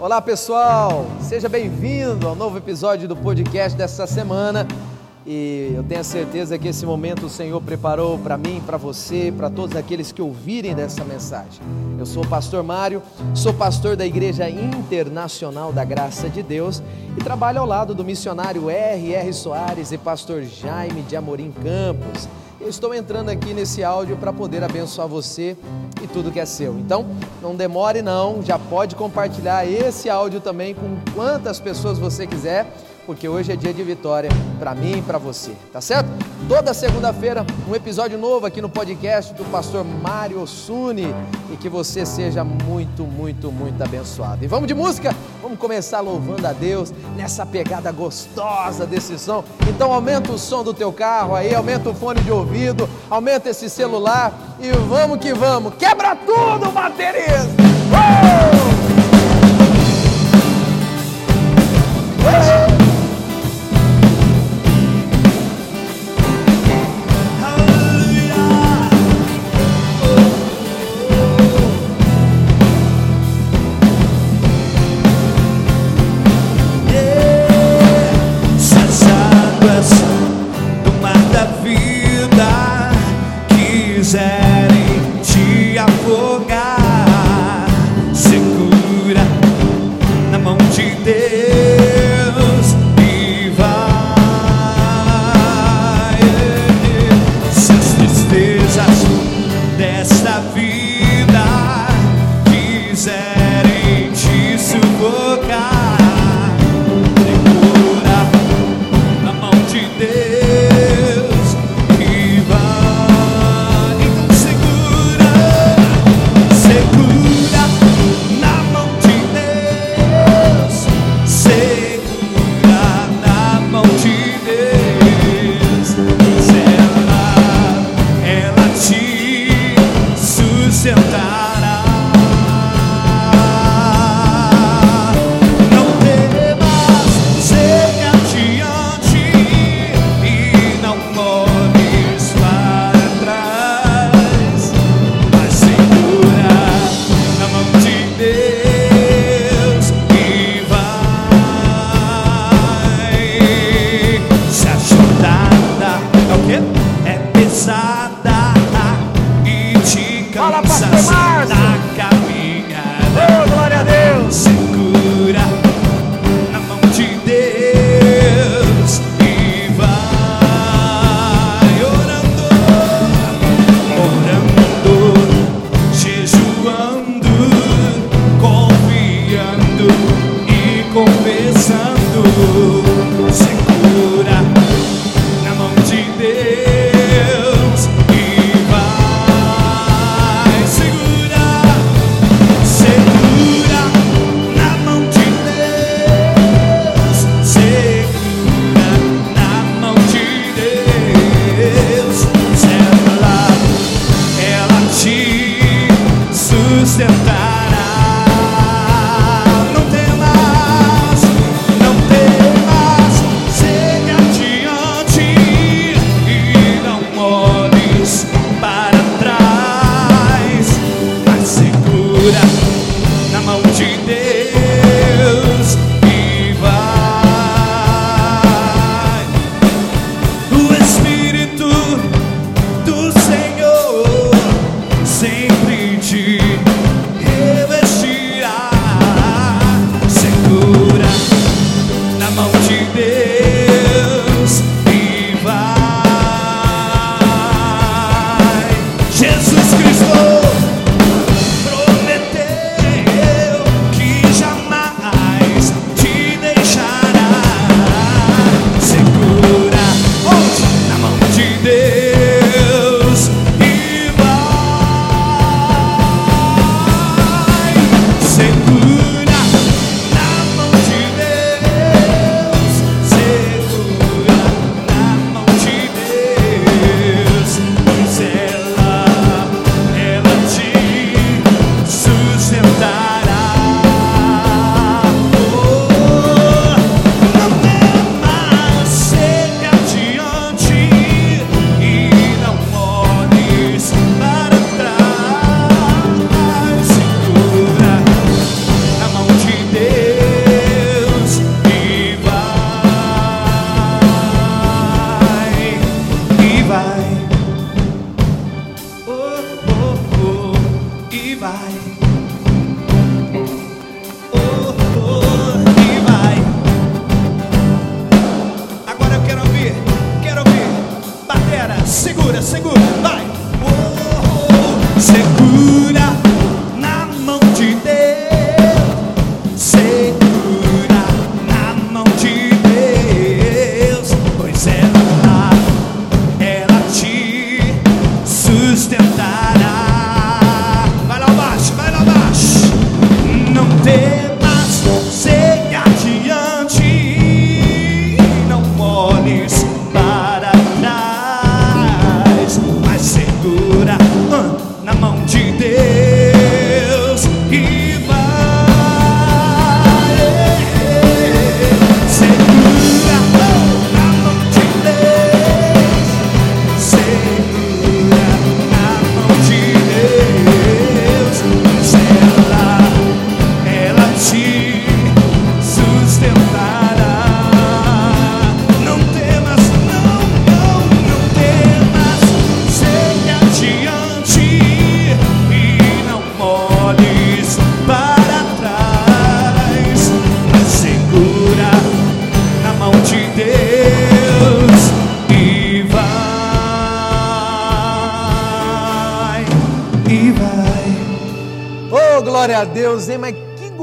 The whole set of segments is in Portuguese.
Olá pessoal, seja bem-vindo ao novo episódio do podcast dessa semana. E eu tenho certeza que esse momento o Senhor preparou para mim, para você, para todos aqueles que ouvirem dessa mensagem. Eu sou o pastor Mário, sou pastor da Igreja Internacional da Graça de Deus e trabalho ao lado do missionário R.R. Soares e pastor Jaime de Amorim Campos. Eu estou entrando aqui nesse áudio para poder abençoar você e tudo que é seu. Então, não demore não, já pode compartilhar esse áudio também com quantas pessoas você quiser, porque hoje é dia de vitória para mim e para você, tá certo? Toda segunda-feira, um episódio novo aqui no podcast do pastor Mário Suni e que você seja muito, muito, muito abençoado. E vamos de música? Vamos começar louvando a Deus nessa pegada gostosa desse som. Então aumenta o som do teu carro aí, aumenta o fone de ouvido, aumenta esse celular e vamos que vamos. Quebra tudo, baterista! Uh!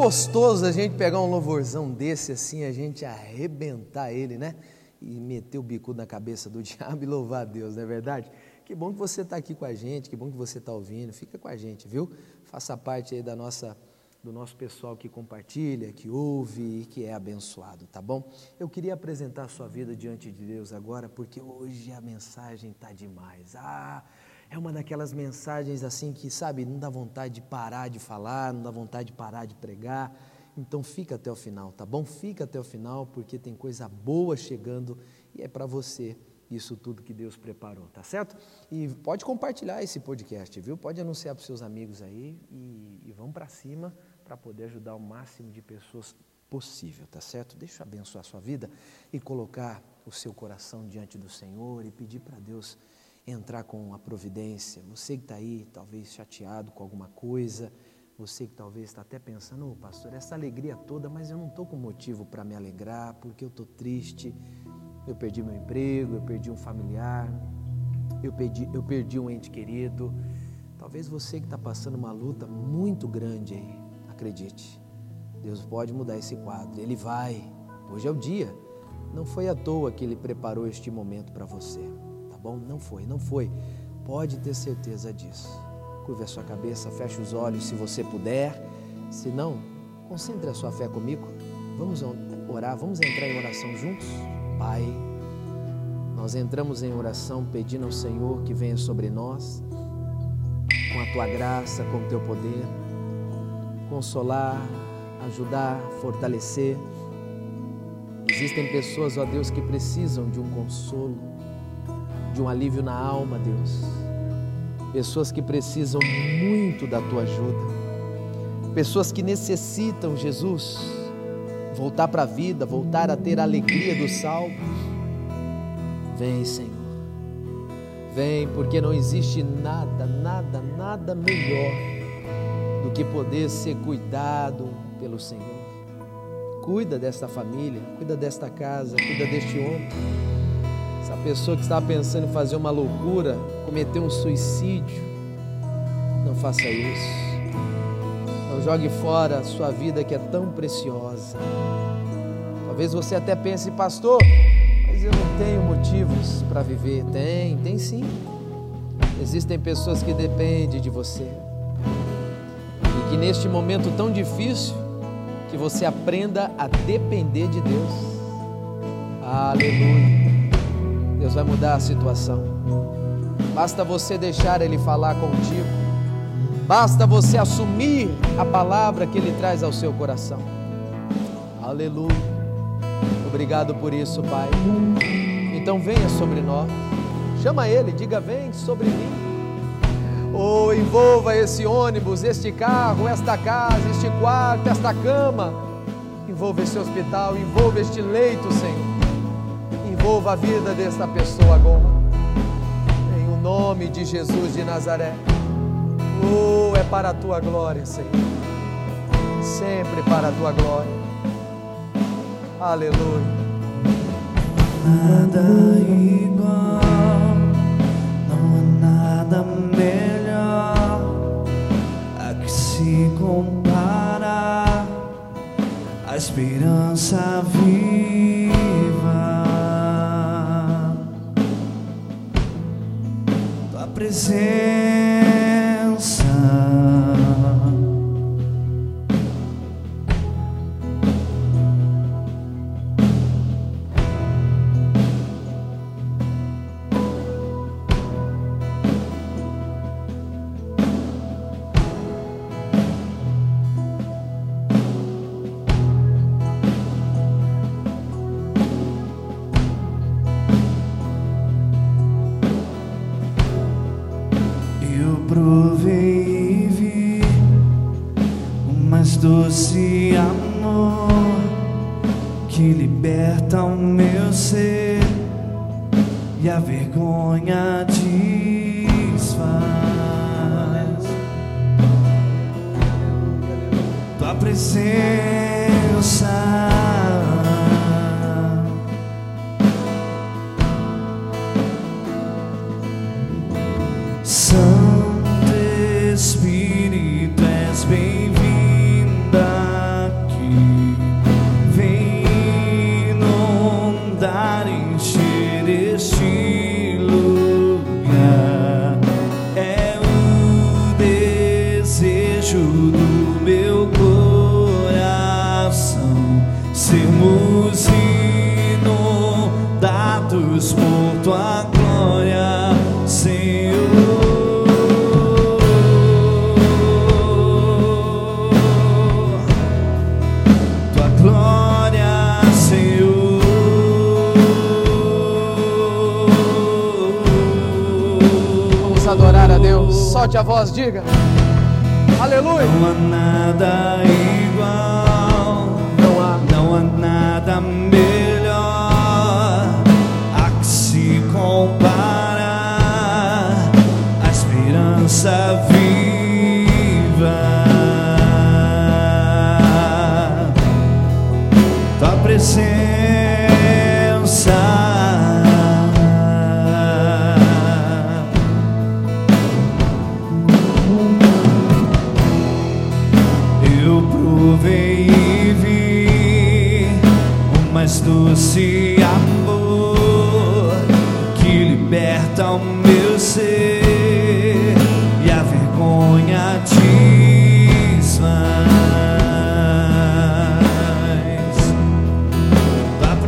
Gostoso a gente pegar um louvorzão desse assim, a gente arrebentar ele, né? E meter o bicudo na cabeça do diabo e louvar a Deus, não é verdade? Que bom que você está aqui com a gente, que bom que você está ouvindo. Fica com a gente, viu? Faça parte aí da nossa, do nosso pessoal que compartilha, que ouve e que é abençoado, tá bom? Eu queria apresentar a sua vida diante de Deus agora, porque hoje a mensagem tá demais. Ah, é uma daquelas mensagens assim que, sabe, não dá vontade de parar de falar, não dá vontade de parar de pregar. Então fica até o final, tá bom? Fica até o final, porque tem coisa boa chegando e é para você isso tudo que Deus preparou, tá certo? E pode compartilhar esse podcast, viu? Pode anunciar para seus amigos aí e, e vamos para cima para poder ajudar o máximo de pessoas possível, tá certo? Deixa eu abençoar a sua vida e colocar o seu coração diante do Senhor e pedir para Deus entrar com a providência. Você que está aí, talvez chateado com alguma coisa, você que talvez está até pensando, oh, pastor, essa alegria toda, mas eu não estou com motivo para me alegrar, porque eu estou triste, eu perdi meu emprego, eu perdi um familiar, eu perdi, eu perdi um ente querido. Talvez você que está passando uma luta muito grande aí, acredite, Deus pode mudar esse quadro, Ele vai. Hoje é o dia. Não foi à toa que Ele preparou este momento para você, bom? Não foi, não foi. Pode ter certeza disso. Curva a sua cabeça, feche os olhos se você puder. Se não, concentre a sua fé comigo. Vamos orar, vamos entrar em oração juntos? Pai, nós entramos em oração pedindo ao Senhor que venha sobre nós, com a tua graça, com o teu poder, consolar, ajudar, fortalecer. Existem pessoas, ó Deus, que precisam de um consolo, de um alívio na alma, Deus. Pessoas que precisam muito da tua ajuda. Pessoas que necessitam, Jesus, voltar para a vida, voltar a ter a alegria do salvo. Vem, Senhor. Vem, porque não existe nada, nada, nada melhor do que poder ser cuidado pelo Senhor. Cuida desta família, cuida desta casa, cuida deste homem. Essa pessoa que está pensando em fazer uma loucura, cometer um suicídio, não faça isso. Não jogue fora a sua vida que é tão preciosa. Talvez você até pense, pastor, mas eu não tenho motivos para viver. Tem, tem sim. Existem pessoas que dependem de você. E que neste momento tão difícil, que você aprenda a depender de Deus. Aleluia. Deus vai mudar a situação. Basta você deixar Ele falar contigo. Basta você assumir a palavra que Ele traz ao seu coração. Aleluia. Obrigado por isso, Pai. Então venha sobre nós. Chama Ele, diga: Vem sobre mim. Ou oh, envolva esse ônibus, este carro, esta casa, este quarto, esta cama. Envolva esse hospital, envolva este leito, Senhor. Envolva a vida desta pessoa agora. Em o nome de Jesus de Nazaré. Oh, é para a tua glória, Senhor. Sempre para a tua glória. Aleluia. Nada igual, não há nada melhor a que se compara a esperança viva. Presença. Inundados por tua glória, Senhor. Tua glória, Senhor. Vamos adorar a Deus. Solte a voz, diga. Aleluia. Não há nada igual,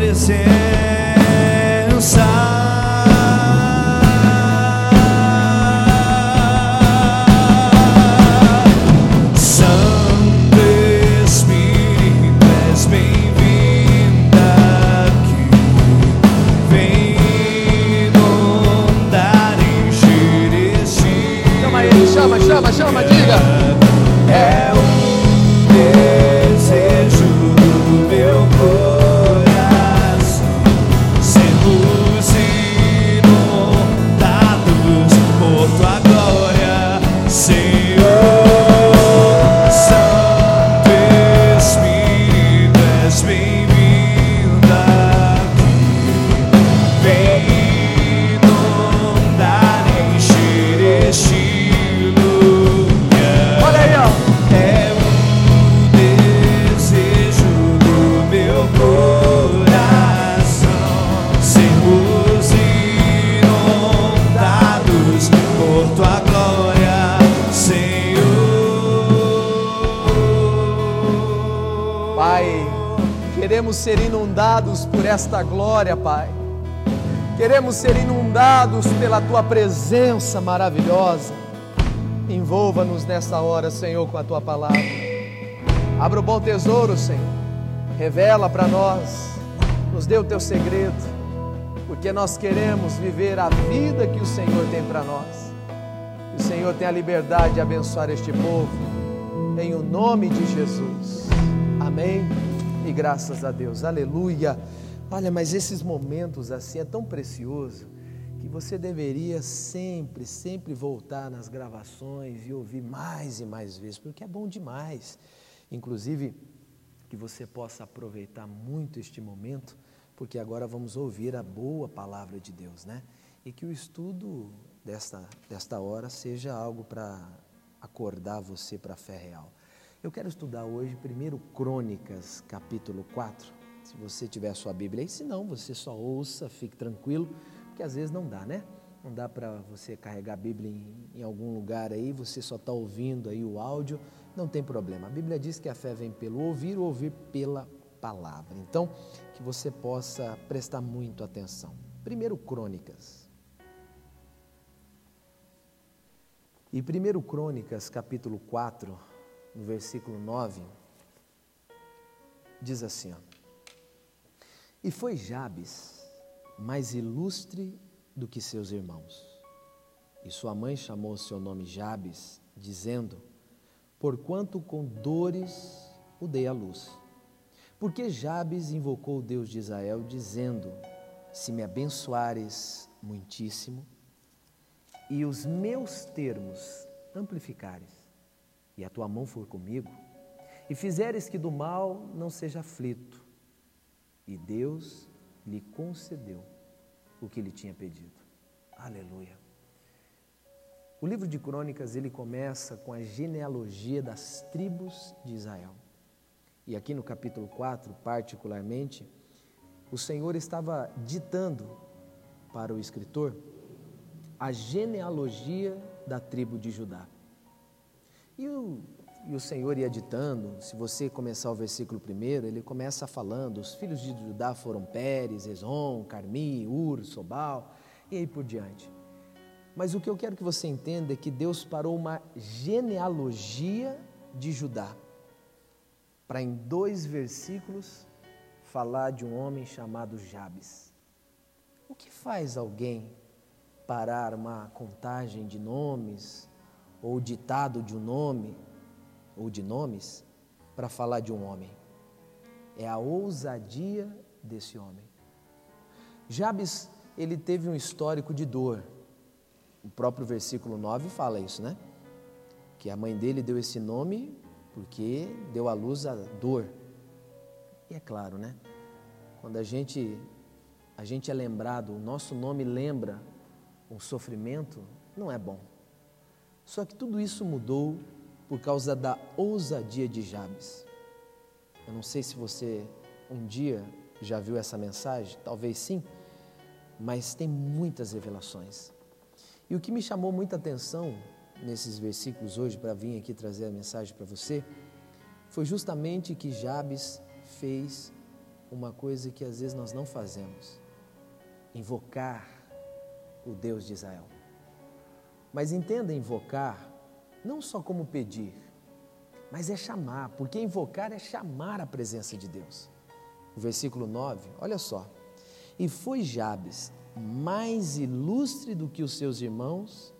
Tua Pai, queremos ser inundados por esta glória, Pai. Queremos ser inundados pela tua presença maravilhosa. Envolva-nos nesta hora, Senhor, com a tua palavra. Abra o bom tesouro, Senhor. Revela para nós. Nos dê o teu segredo. Porque nós queremos viver a vida que o Senhor tem para nós. Que o Senhor tenha a liberdade de abençoar este povo. Em o nome de Jesus. Amém. E graças a Deus. Aleluia. Olha, mas esses momentos assim é tão precioso que você deveria sempre, sempre voltar nas gravações e ouvir mais e mais vezes, porque é bom demais. Inclusive, que você possa aproveitar muito este momento, porque agora vamos ouvir a boa palavra de Deus, né? E que o estudo desta, desta hora seja algo para acordar você para a fé real. Eu quero estudar hoje, primeiro Crônicas, capítulo 4. Se você tiver a sua Bíblia aí, se não, você só ouça, fique tranquilo, porque às vezes não dá, né? Não dá para você carregar a Bíblia em, em algum lugar aí, você só está ouvindo aí o áudio, não tem problema. A Bíblia diz que a fé vem pelo ouvir, o ouvir pela palavra. Então, que você possa prestar muito atenção. Primeiro Crônicas. E primeiro Crônicas, capítulo 4, no versículo 9, diz assim: ó, E foi Jabes mais ilustre do que seus irmãos. E sua mãe chamou seu nome Jabes, dizendo: Porquanto com dores o dei à luz. Porque Jabes invocou o Deus de Israel, dizendo: Se me abençoares muitíssimo, e os meus termos amplificares, e a tua mão for comigo, e fizeres que do mal não seja aflito, e Deus lhe concedeu o que lhe tinha pedido. Aleluia. O livro de Crônicas, ele começa com a genealogia das tribos de Israel. E aqui no capítulo 4, particularmente, o Senhor estava ditando para o escritor a genealogia da tribo de Judá. E o, e o Senhor ia ditando, se você começar o versículo primeiro, ele começa falando: os filhos de Judá foram Pérez, Ezon, Carmi, Ur, Sobal, e aí por diante. Mas o que eu quero que você entenda é que Deus parou uma genealogia de Judá, para em dois versículos falar de um homem chamado Jabes. O que faz alguém parar uma contagem de nomes ou ditado de um nome ou de nomes para falar de um homem. É a ousadia desse homem. Jabes, ele teve um histórico de dor. O próprio versículo 9 fala isso, né? Que a mãe dele deu esse nome porque deu à luz a dor. E é claro, né? Quando a gente a gente é lembrado, o nosso nome lembra um sofrimento, não é bom. Só que tudo isso mudou por causa da ousadia de Jabes. Eu não sei se você um dia já viu essa mensagem, talvez sim, mas tem muitas revelações. E o que me chamou muita atenção nesses versículos hoje para vir aqui trazer a mensagem para você foi justamente que Jabes fez uma coisa que às vezes nós não fazemos: invocar o Deus de Israel. Mas entenda invocar não só como pedir, mas é chamar, porque invocar é chamar a presença de Deus. O versículo 9, olha só. E foi Jabes mais ilustre do que os seus irmãos,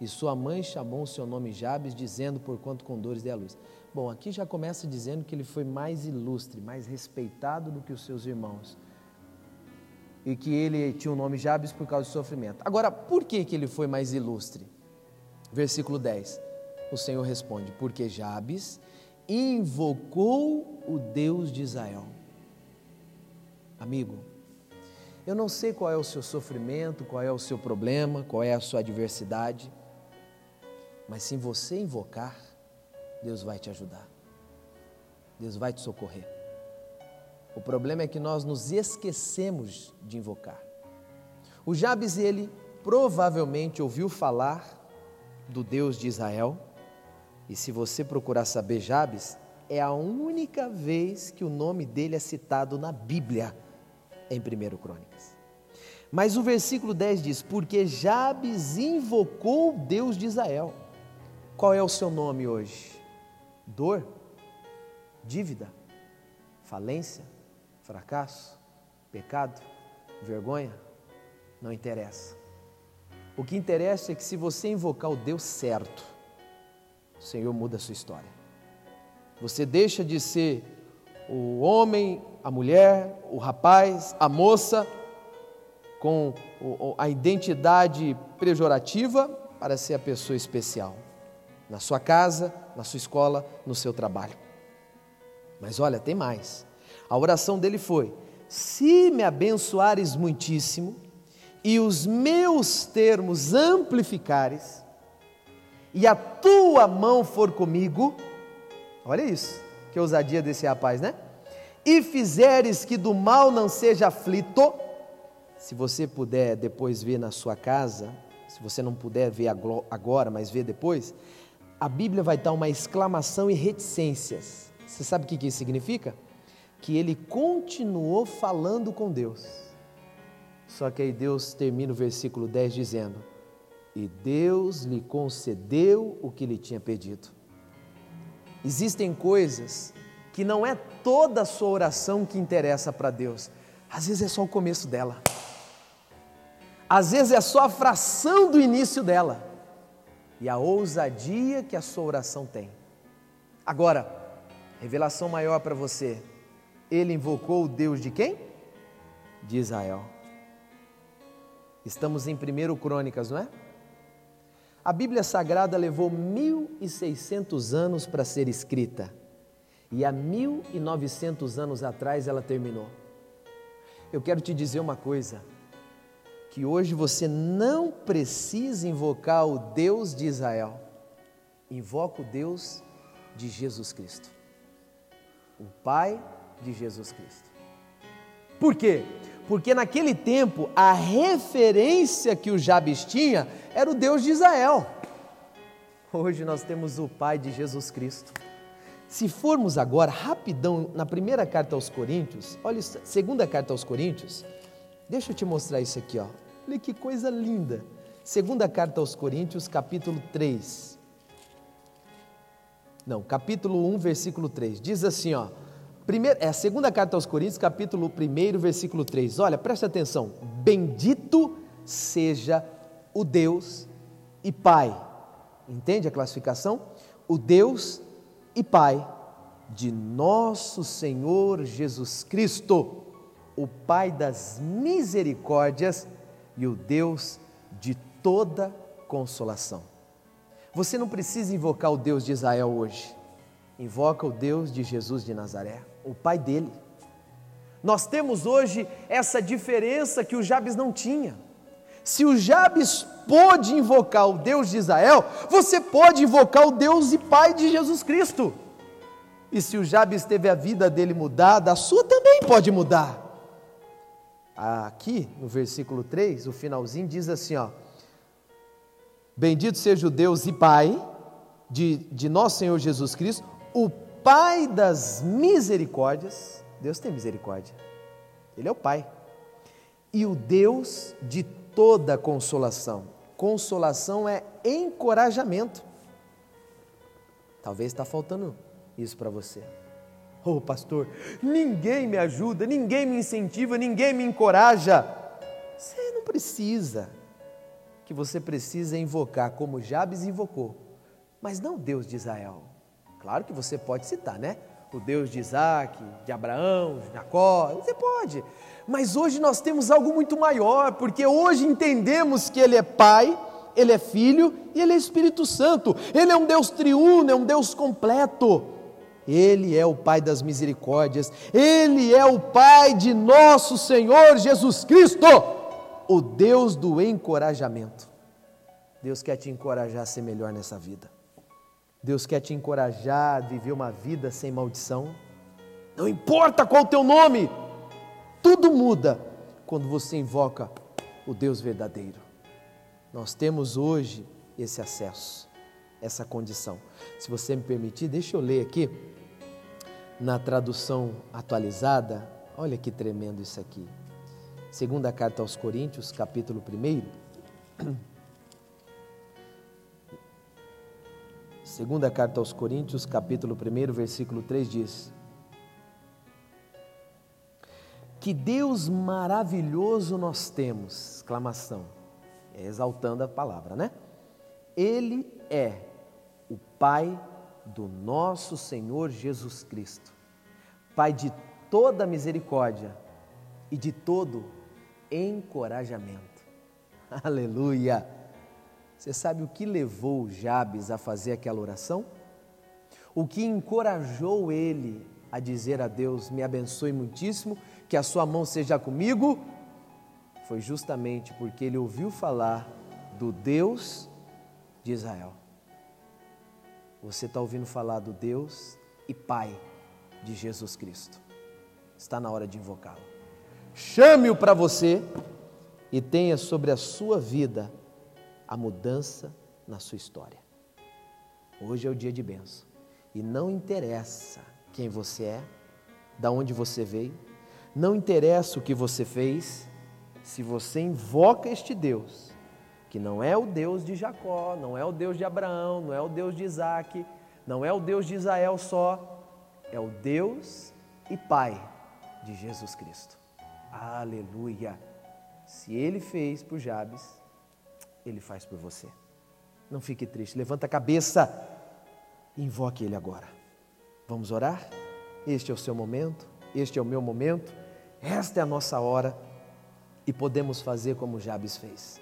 e sua mãe chamou o seu nome Jabes, dizendo: Porquanto com dores dê a luz. Bom, aqui já começa dizendo que ele foi mais ilustre, mais respeitado do que os seus irmãos e que ele tinha o nome Jabes por causa do sofrimento. Agora, por que, que ele foi mais ilustre? Versículo 10. O Senhor responde: Porque Jabes invocou o Deus de Israel. Amigo, eu não sei qual é o seu sofrimento, qual é o seu problema, qual é a sua adversidade, mas se você invocar, Deus vai te ajudar. Deus vai te socorrer. O problema é que nós nos esquecemos de invocar. O Jabes, ele provavelmente ouviu falar do Deus de Israel, e se você procurar saber Jabes, é a única vez que o nome dele é citado na Bíblia, em 1 Crônicas. Mas o versículo 10 diz: Porque Jabes invocou o Deus de Israel. Qual é o seu nome hoje? Dor? Dívida? Falência? Fracasso, pecado, vergonha, não interessa. O que interessa é que se você invocar o Deus certo, o Senhor muda a sua história. Você deixa de ser o homem, a mulher, o rapaz, a moça com a identidade pejorativa para ser a pessoa especial. Na sua casa, na sua escola, no seu trabalho. Mas olha, tem mais. A oração dele foi: Se me abençoares muitíssimo e os meus termos amplificares, e a tua mão for comigo, olha isso, que ousadia desse rapaz, né? E fizeres que do mal não seja aflito, se você puder depois ver na sua casa, se você não puder ver agora, mas ver depois, a Bíblia vai dar uma exclamação e reticências. Você sabe o que isso significa? Que ele continuou falando com Deus. Só que aí Deus termina o versículo 10 dizendo: E Deus lhe concedeu o que lhe tinha pedido. Existem coisas que não é toda a sua oração que interessa para Deus, às vezes é só o começo dela, às vezes é só a fração do início dela e a ousadia que a sua oração tem. Agora, revelação maior para você: ele invocou o Deus de quem? De Israel. Estamos em 1 Crônicas, não é? A Bíblia Sagrada levou 1.600 anos para ser escrita e há 1.900 anos atrás ela terminou. Eu quero te dizer uma coisa: que hoje você não precisa invocar o Deus de Israel, invoca o Deus de Jesus Cristo, o Pai de Jesus Cristo. Por quê? Porque naquele tempo a referência que o Jabes tinha era o Deus de Israel. Hoje nós temos o Pai de Jesus Cristo. Se formos agora rapidão na primeira carta aos Coríntios, olha, segunda carta aos Coríntios, deixa eu te mostrar isso aqui, ó. Olha que coisa linda. Segunda carta aos Coríntios, capítulo 3. Não, capítulo 1, versículo 3. Diz assim, ó: Primeiro, é a segunda carta aos Coríntios, capítulo 1, versículo 3. Olha, preste atenção. Bendito seja o Deus e Pai. Entende a classificação? O Deus e Pai de nosso Senhor Jesus Cristo, o Pai das misericórdias e o Deus de toda consolação. Você não precisa invocar o Deus de Israel hoje. Invoca o Deus de Jesus de Nazaré o pai dele. Nós temos hoje essa diferença que o Jabes não tinha. Se o Jabes pôde invocar o Deus de Israel, você pode invocar o Deus e Pai de Jesus Cristo. E se o Jabes teve a vida dele mudada, a sua também pode mudar. Aqui no versículo 3, o finalzinho diz assim: ó, Bendito seja o Deus e Pai de, de nosso Senhor Jesus Cristo, o Pai das misericórdias, Deus tem misericórdia, Ele é o Pai, e o Deus de toda consolação. Consolação é encorajamento. Talvez está faltando isso para você. Oh, pastor, ninguém me ajuda, ninguém me incentiva, ninguém me encoraja. Você não precisa. Que você precisa invocar como Jabes invocou, mas não Deus de Israel. Claro que você pode citar, né? O Deus de Isaac, de Abraão, de Jacó, você pode. Mas hoje nós temos algo muito maior, porque hoje entendemos que Ele é Pai, Ele é Filho e Ele é Espírito Santo. Ele é um Deus triuno, é um Deus completo. Ele é o Pai das misericórdias, Ele é o Pai de nosso Senhor Jesus Cristo, o Deus do encorajamento. Deus quer te encorajar a ser melhor nessa vida. Deus quer te encorajar a viver uma vida sem maldição. Não importa qual o teu nome, tudo muda quando você invoca o Deus verdadeiro. Nós temos hoje esse acesso, essa condição. Se você me permitir, deixa eu ler aqui na tradução atualizada. Olha que tremendo isso aqui. Segunda carta aos Coríntios, capítulo 1. Segunda carta aos Coríntios, capítulo 1, versículo 3 diz: Que Deus maravilhoso nós temos, exclamação, é exaltando a palavra, né? Ele é o Pai do nosso Senhor Jesus Cristo, Pai de toda misericórdia e de todo encorajamento. Aleluia! Você sabe o que levou Jabes a fazer aquela oração? O que encorajou ele a dizer a Deus: Me abençoe muitíssimo, que a sua mão seja comigo? Foi justamente porque ele ouviu falar do Deus de Israel. Você está ouvindo falar do Deus e Pai de Jesus Cristo. Está na hora de invocá-lo. Chame-o para você e tenha sobre a sua vida a mudança na sua história. Hoje é o dia de benção. E não interessa quem você é, da onde você veio, não interessa o que você fez, se você invoca este Deus, que não é o Deus de Jacó, não é o Deus de Abraão, não é o Deus de Isaac, não é o Deus de Israel só, é o Deus e Pai de Jesus Cristo. Aleluia! Se ele fez por Jabes, ele faz por você. Não fique triste, levanta a cabeça e invoque ele agora. Vamos orar? Este é o seu momento, este é o meu momento, esta é a nossa hora e podemos fazer como Jabes fez.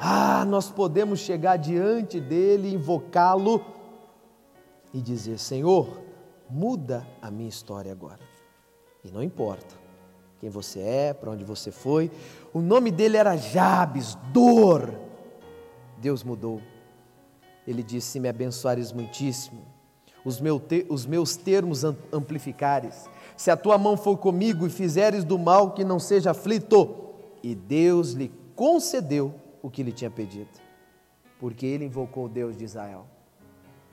Ah, nós podemos chegar diante dele, invocá-lo e dizer: Senhor, muda a minha história agora. E não importa quem você é, para onde você foi, o nome dele era Jabes, dor. Deus mudou. Ele disse: Se me abençoares muitíssimo, os, meu te, os meus termos amplificares, se a tua mão for comigo e fizeres do mal que não seja aflito. E Deus lhe concedeu o que lhe tinha pedido, porque ele invocou o Deus de Israel.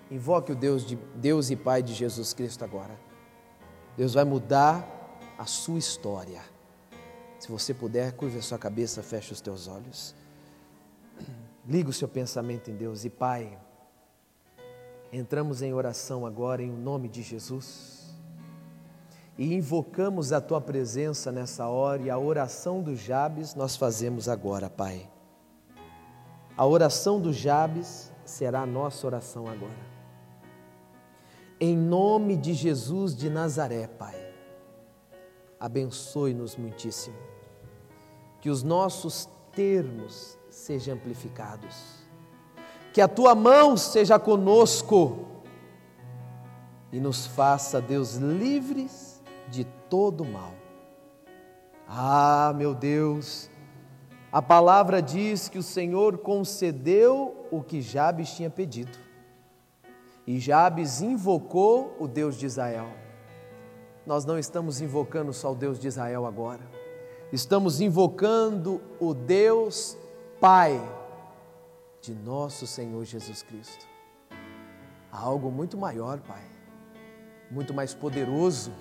Invoque o Deus, de, Deus e Pai de Jesus Cristo agora. Deus vai mudar a sua história. Se você puder, curva a sua cabeça, feche os teus olhos. Liga o seu pensamento em Deus e Pai. Entramos em oração agora em nome de Jesus e invocamos a tua presença nessa hora e a oração do Jabes nós fazemos agora, Pai. A oração do Jabes será a nossa oração agora. Em nome de Jesus de Nazaré, Pai, abençoe-nos muitíssimo. Que os nossos termos sejam amplificados. Que a tua mão seja conosco e nos faça, Deus, livres de todo mal. Ah, meu Deus, a palavra diz que o Senhor concedeu o que Jabes tinha pedido. E Jabes invocou o Deus de Israel. Nós não estamos invocando só o Deus de Israel agora. Estamos invocando o Deus Pai de nosso Senhor Jesus Cristo. Há algo muito maior, Pai, muito mais poderoso.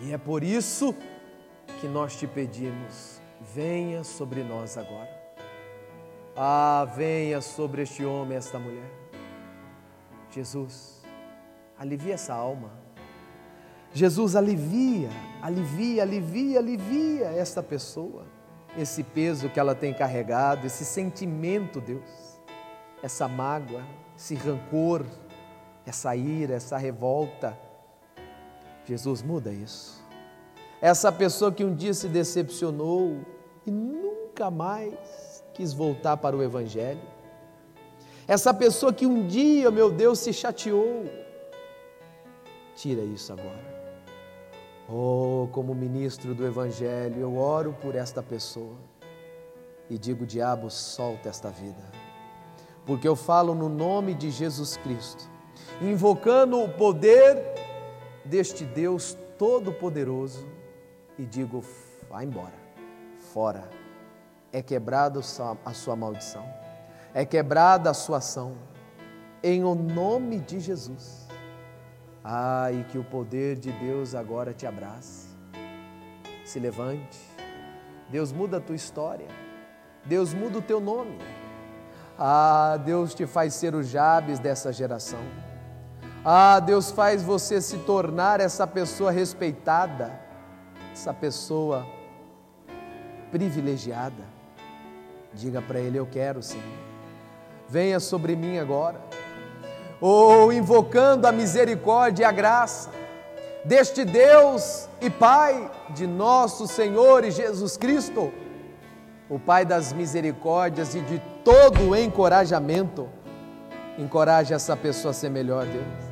E é por isso que nós te pedimos: venha sobre nós agora. Ah, venha sobre este homem, esta mulher. Jesus, alivia essa alma. Jesus alivia, alivia, alivia, alivia esta pessoa, esse peso que ela tem carregado, esse sentimento, Deus, essa mágoa, esse rancor, essa ira, essa revolta. Jesus muda isso. Essa pessoa que um dia se decepcionou e nunca mais quis voltar para o Evangelho, essa pessoa que um dia, meu Deus, se chateou. Tira isso agora. Oh, como ministro do Evangelho, eu oro por esta pessoa e digo: diabo, solta esta vida, porque eu falo no nome de Jesus Cristo, invocando o poder deste Deus Todo-Poderoso e digo: vá embora, fora, é quebrado a sua maldição. É quebrada a sua ação, em o nome de Jesus. Ah, e que o poder de Deus agora te abrace. Se levante. Deus muda a tua história. Deus muda o teu nome. Ah, Deus te faz ser o Jabes dessa geração. Ah, Deus faz você se tornar essa pessoa respeitada, essa pessoa privilegiada. Diga para Ele: Eu quero, Senhor venha sobre mim agora. Ou invocando a misericórdia e a graça, deste Deus e Pai de nosso Senhor e Jesus Cristo, o Pai das misericórdias e de todo encorajamento. Encoraje essa pessoa a ser melhor, Deus.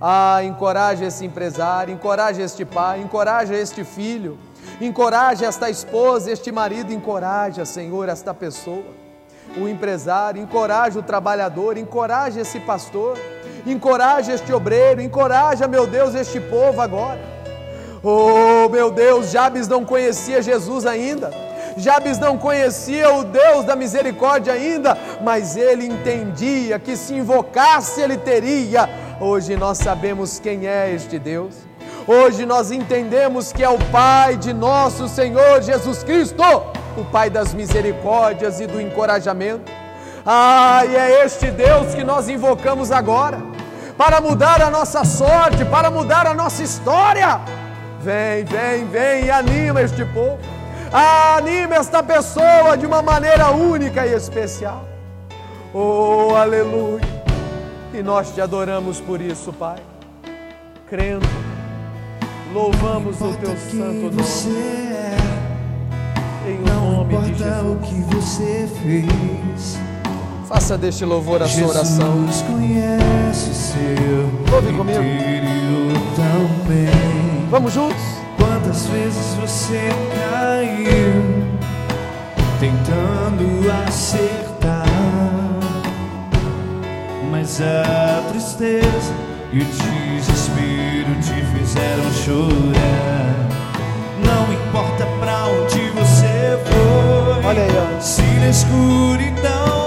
Ah, encoraje esse empresário, encoraje este pai, encoraje este filho, encoraje esta esposa, este marido, encoraje, Senhor, esta pessoa, o empresário, encoraje o trabalhador, encoraje esse pastor, encoraje este obreiro, encoraja, meu Deus, este povo agora. Oh, meu Deus, Jabes não conhecia Jesus ainda. Jabes não conhecia o Deus da misericórdia ainda, mas ele entendia que se invocasse ele teria. Hoje nós sabemos quem é este Deus. Hoje nós entendemos que é o Pai de nosso Senhor Jesus Cristo, o Pai das misericórdias e do encorajamento. Ah, e é este Deus que nós invocamos agora, para mudar a nossa sorte, para mudar a nossa história. Vem, vem, vem e anima este povo. Anima esta pessoa de uma maneira única e especial. Oh, aleluia. E nós te adoramos por isso, Pai. Crendo, louvamos o teu santo nome. É, em nome importa o que você fez. Faça deste louvor a sua oração. Jesus conhece o seu Ouve comigo. também. Vamos juntos? Quantas vezes você caiu tentando acertar, mas a tristeza e o desespero te fizeram chorar. Não importa escuridão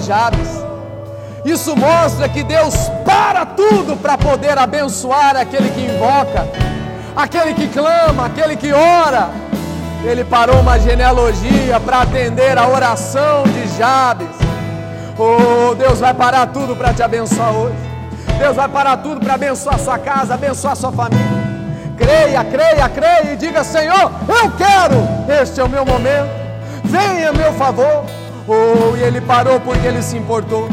Jabes. Isso mostra que Deus para tudo para poder abençoar aquele que invoca, aquele que clama, aquele que ora. Ele parou uma genealogia para atender a oração de Jabes. Oh, Deus vai parar tudo para te abençoar hoje. Deus vai parar tudo para abençoar sua casa, abençoar sua família. Creia, creia, creia e diga: Senhor, eu quero. Este é o meu momento. Venha, meu favor. Oh, e ele parou porque ele se importou.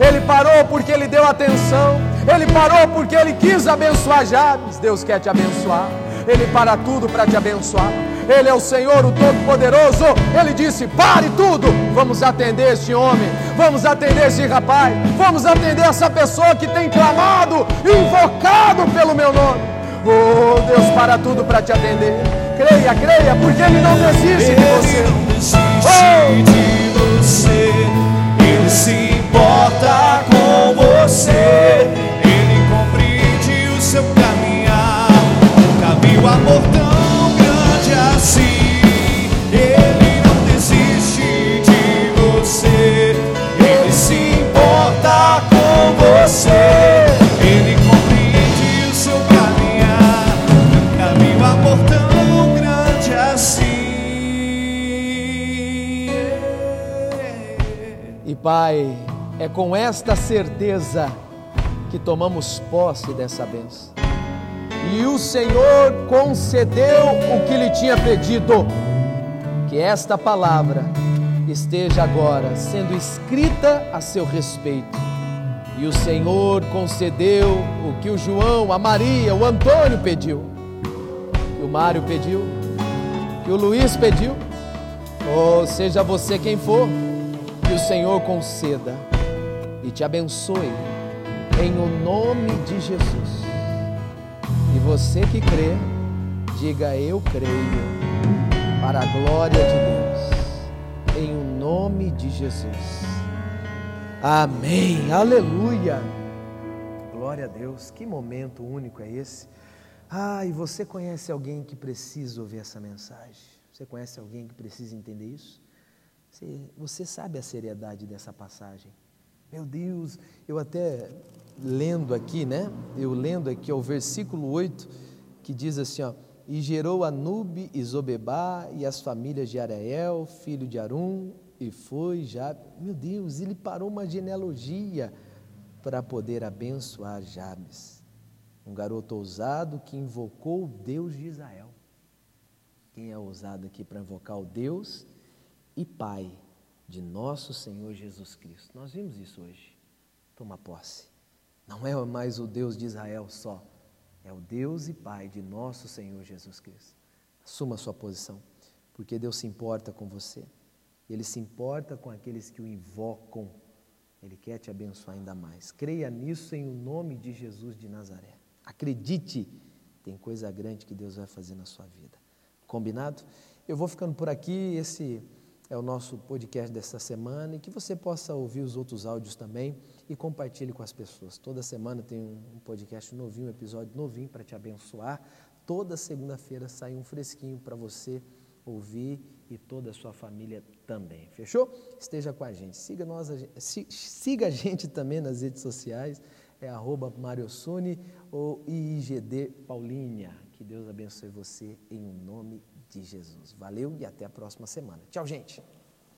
Ele parou porque ele deu atenção. Ele parou porque ele quis abençoar Jabes. Deus quer te abençoar. Ele para tudo para te abençoar. Ele é o Senhor, o Todo-Poderoso. Ele disse: pare tudo. Vamos atender este homem. Vamos atender este rapaz. Vamos atender essa pessoa que tem clamado, invocado pelo meu nome. Oh, Deus, para tudo para te atender. Creia, creia, porque Ele não desiste de você. Ele se importa com você. Ele compreende o seu caminhar. Viu amor tão Pai, é com esta certeza que tomamos posse dessa bênção. E o Senhor concedeu o que lhe tinha pedido. Que esta palavra esteja agora sendo escrita a seu respeito. E o Senhor concedeu o que o João, a Maria, o Antônio pediu. Que o Mário pediu. Que o Luiz pediu. Ou seja você quem for, Senhor conceda e te abençoe em o nome de Jesus. E você que crê, diga eu creio para a glória de Deus. Em o nome de Jesus. Amém. Aleluia. Glória a Deus. Que momento único é esse? Ah, e você conhece alguém que precisa ouvir essa mensagem? Você conhece alguém que precisa entender isso? Você, você sabe a seriedade dessa passagem? Meu Deus, eu até lendo aqui, né? Eu lendo aqui o versículo 8, que diz assim, ó: "E gerou Anube e Zobebá e as famílias de Arael, filho de Arum, e foi já, meu Deus, ele parou uma genealogia para poder abençoar Jabes, um garoto ousado que invocou o Deus de Israel. Quem é ousado aqui para invocar o Deus e Pai de nosso Senhor Jesus Cristo? Nós vimos isso hoje. Toma posse. Não é mais o Deus de Israel só, é o Deus e Pai de nosso Senhor Jesus Cristo. Assuma a sua posição, porque Deus se importa com você. Ele se importa com aqueles que o invocam. Ele quer te abençoar ainda mais. Creia nisso em o nome de Jesus de Nazaré. Acredite, tem coisa grande que Deus vai fazer na sua vida. Combinado? Eu vou ficando por aqui. Esse é o nosso podcast desta semana e que você possa ouvir os outros áudios também e compartilhe com as pessoas. Toda semana tem um podcast novinho, um episódio novinho para te abençoar. Toda segunda-feira sai um fresquinho para você ouvir e toda a sua família também. Fechou? Esteja com a gente. Siga, nós, siga a gente também nas redes sociais, é arroba Mariosune ou IIGD Paulinha. Que Deus abençoe você em nome de Jesus. Valeu e até a próxima semana. Tchau, gente.